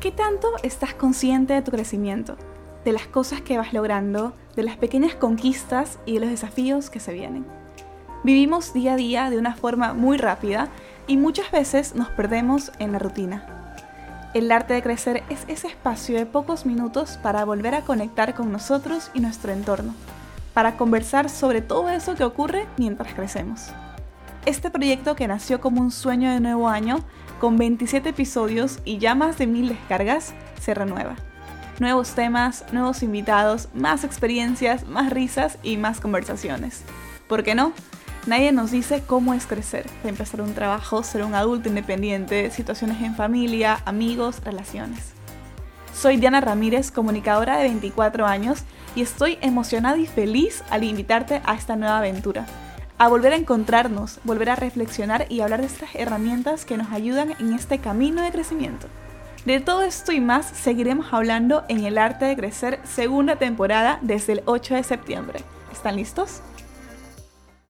¿Qué tanto estás consciente de tu crecimiento? De las cosas que vas logrando, de las pequeñas conquistas y de los desafíos que se vienen. Vivimos día a día de una forma muy rápida y muchas veces nos perdemos en la rutina. El arte de crecer es ese espacio de pocos minutos para volver a conectar con nosotros y nuestro entorno, para conversar sobre todo eso que ocurre mientras crecemos. Este proyecto que nació como un sueño de nuevo año, con 27 episodios y ya más de mil descargas, se renueva. Nuevos temas, nuevos invitados, más experiencias, más risas y más conversaciones. ¿Por qué no? Nadie nos dice cómo es crecer, empezar un trabajo, ser un adulto independiente, situaciones en familia, amigos, relaciones. Soy Diana Ramírez, comunicadora de 24 años, y estoy emocionada y feliz al invitarte a esta nueva aventura a volver a encontrarnos, volver a reflexionar y hablar de estas herramientas que nos ayudan en este camino de crecimiento. De todo esto y más seguiremos hablando en El Arte de Crecer segunda temporada desde el 8 de septiembre. ¿Están listos?